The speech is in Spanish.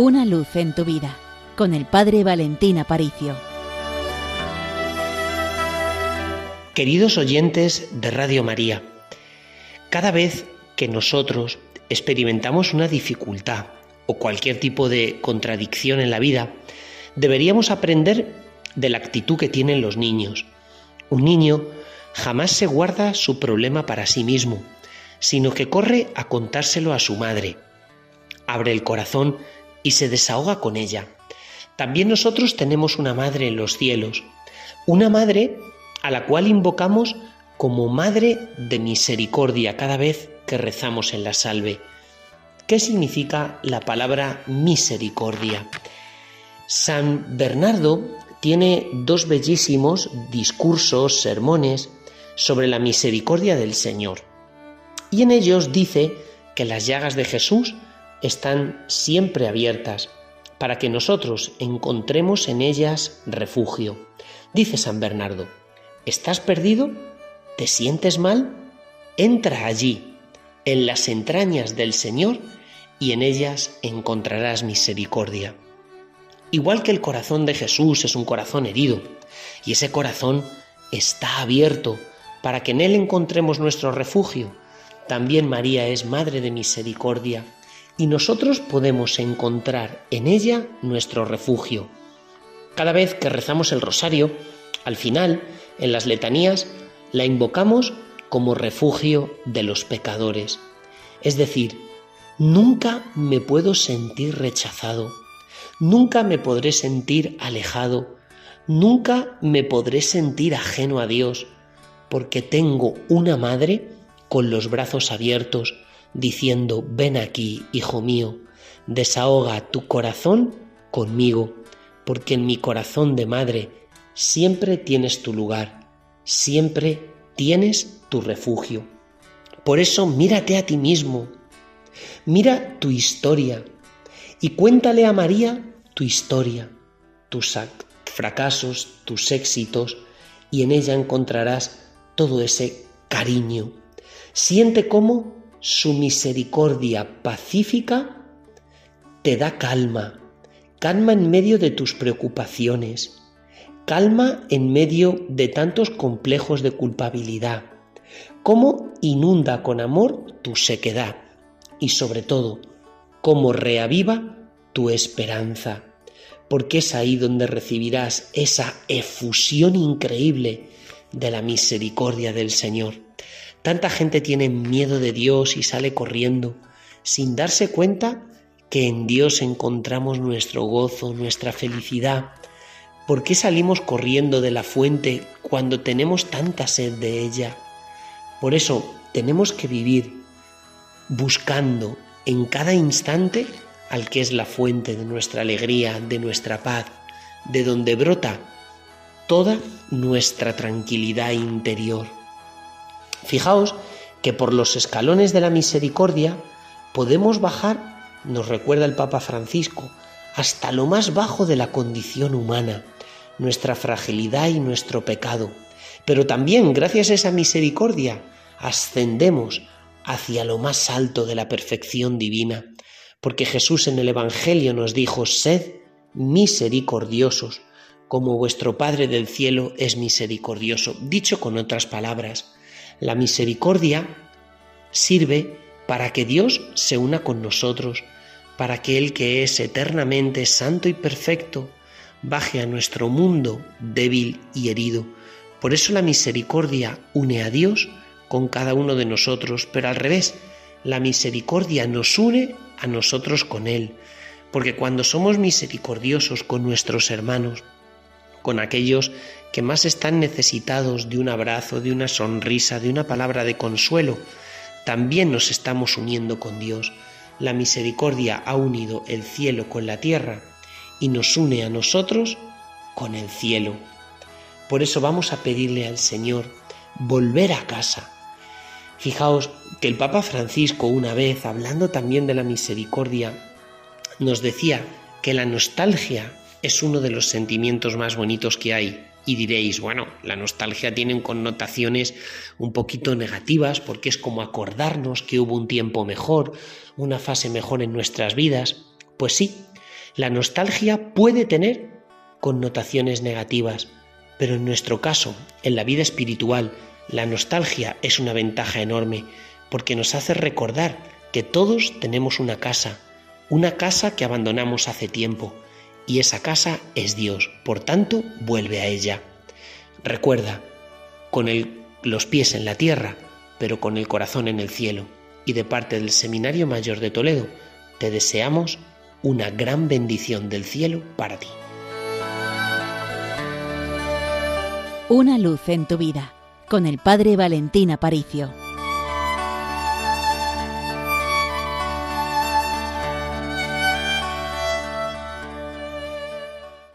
Una luz en tu vida con el Padre Valentín Aparicio. Queridos oyentes de Radio María, cada vez que nosotros experimentamos una dificultad o cualquier tipo de contradicción en la vida, deberíamos aprender de la actitud que tienen los niños. Un niño jamás se guarda su problema para sí mismo, sino que corre a contárselo a su madre. Abre el corazón y se desahoga con ella. También nosotros tenemos una madre en los cielos, una madre a la cual invocamos como Madre de Misericordia cada vez que rezamos en la salve. ¿Qué significa la palabra misericordia? San Bernardo tiene dos bellísimos discursos, sermones sobre la misericordia del Señor. Y en ellos dice que las llagas de Jesús están siempre abiertas para que nosotros encontremos en ellas refugio. Dice San Bernardo, ¿estás perdido? ¿Te sientes mal? Entra allí, en las entrañas del Señor, y en ellas encontrarás misericordia. Igual que el corazón de Jesús es un corazón herido, y ese corazón está abierto para que en él encontremos nuestro refugio, también María es Madre de Misericordia y nosotros podemos encontrar en ella nuestro refugio. Cada vez que rezamos el rosario, al final, en las letanías, la invocamos como refugio de los pecadores. Es decir, nunca me puedo sentir rechazado, nunca me podré sentir alejado, nunca me podré sentir ajeno a Dios, porque tengo una madre con los brazos abiertos, diciendo, ven aquí, hijo mío, desahoga tu corazón conmigo, porque en mi corazón de madre siempre tienes tu lugar, siempre tienes tu refugio. Por eso mírate a ti mismo, mira tu historia y cuéntale a María tu historia, tus fracasos, tus éxitos, y en ella encontrarás todo ese cariño. Siente cómo su misericordia pacífica te da calma, calma en medio de tus preocupaciones, calma en medio de tantos complejos de culpabilidad, cómo inunda con amor tu sequedad y sobre todo, cómo reaviva tu esperanza, porque es ahí donde recibirás esa efusión increíble de la misericordia del Señor. Tanta gente tiene miedo de Dios y sale corriendo, sin darse cuenta que en Dios encontramos nuestro gozo, nuestra felicidad. ¿Por qué salimos corriendo de la fuente cuando tenemos tanta sed de ella? Por eso tenemos que vivir buscando en cada instante al que es la fuente de nuestra alegría, de nuestra paz, de donde brota toda nuestra tranquilidad interior. Fijaos que por los escalones de la misericordia podemos bajar, nos recuerda el Papa Francisco, hasta lo más bajo de la condición humana, nuestra fragilidad y nuestro pecado. Pero también, gracias a esa misericordia, ascendemos hacia lo más alto de la perfección divina, porque Jesús en el Evangelio nos dijo, sed misericordiosos, como vuestro Padre del cielo es misericordioso. Dicho con otras palabras, la misericordia sirve para que Dios se una con nosotros, para que Él que es eternamente santo y perfecto baje a nuestro mundo débil y herido. Por eso la misericordia une a Dios con cada uno de nosotros, pero al revés, la misericordia nos une a nosotros con Él, porque cuando somos misericordiosos con nuestros hermanos, con aquellos que más están necesitados de un abrazo, de una sonrisa, de una palabra de consuelo, también nos estamos uniendo con Dios. La misericordia ha unido el cielo con la tierra y nos une a nosotros con el cielo. Por eso vamos a pedirle al Señor volver a casa. Fijaos que el Papa Francisco una vez, hablando también de la misericordia, nos decía que la nostalgia es uno de los sentimientos más bonitos que hay. Y diréis, bueno, la nostalgia tiene connotaciones un poquito negativas porque es como acordarnos que hubo un tiempo mejor, una fase mejor en nuestras vidas. Pues sí, La nostalgia puede tener connotaciones negativas, pero en nuestro caso, en la vida espiritual, la nostalgia es una ventaja enorme porque nos hace recordar que todos tenemos una casa, una casa que abandonamos hace tiempo, y esa casa es Dios, por tanto, vuelve a ella. Recuerda, con los pies en la tierra, pero con el corazón en el cielo, y de parte del Seminario Mayor de Toledo, te deseamos una gran bendición del cielo para ti. Una luz en tu vida, con el Padre Valentín Aparicio.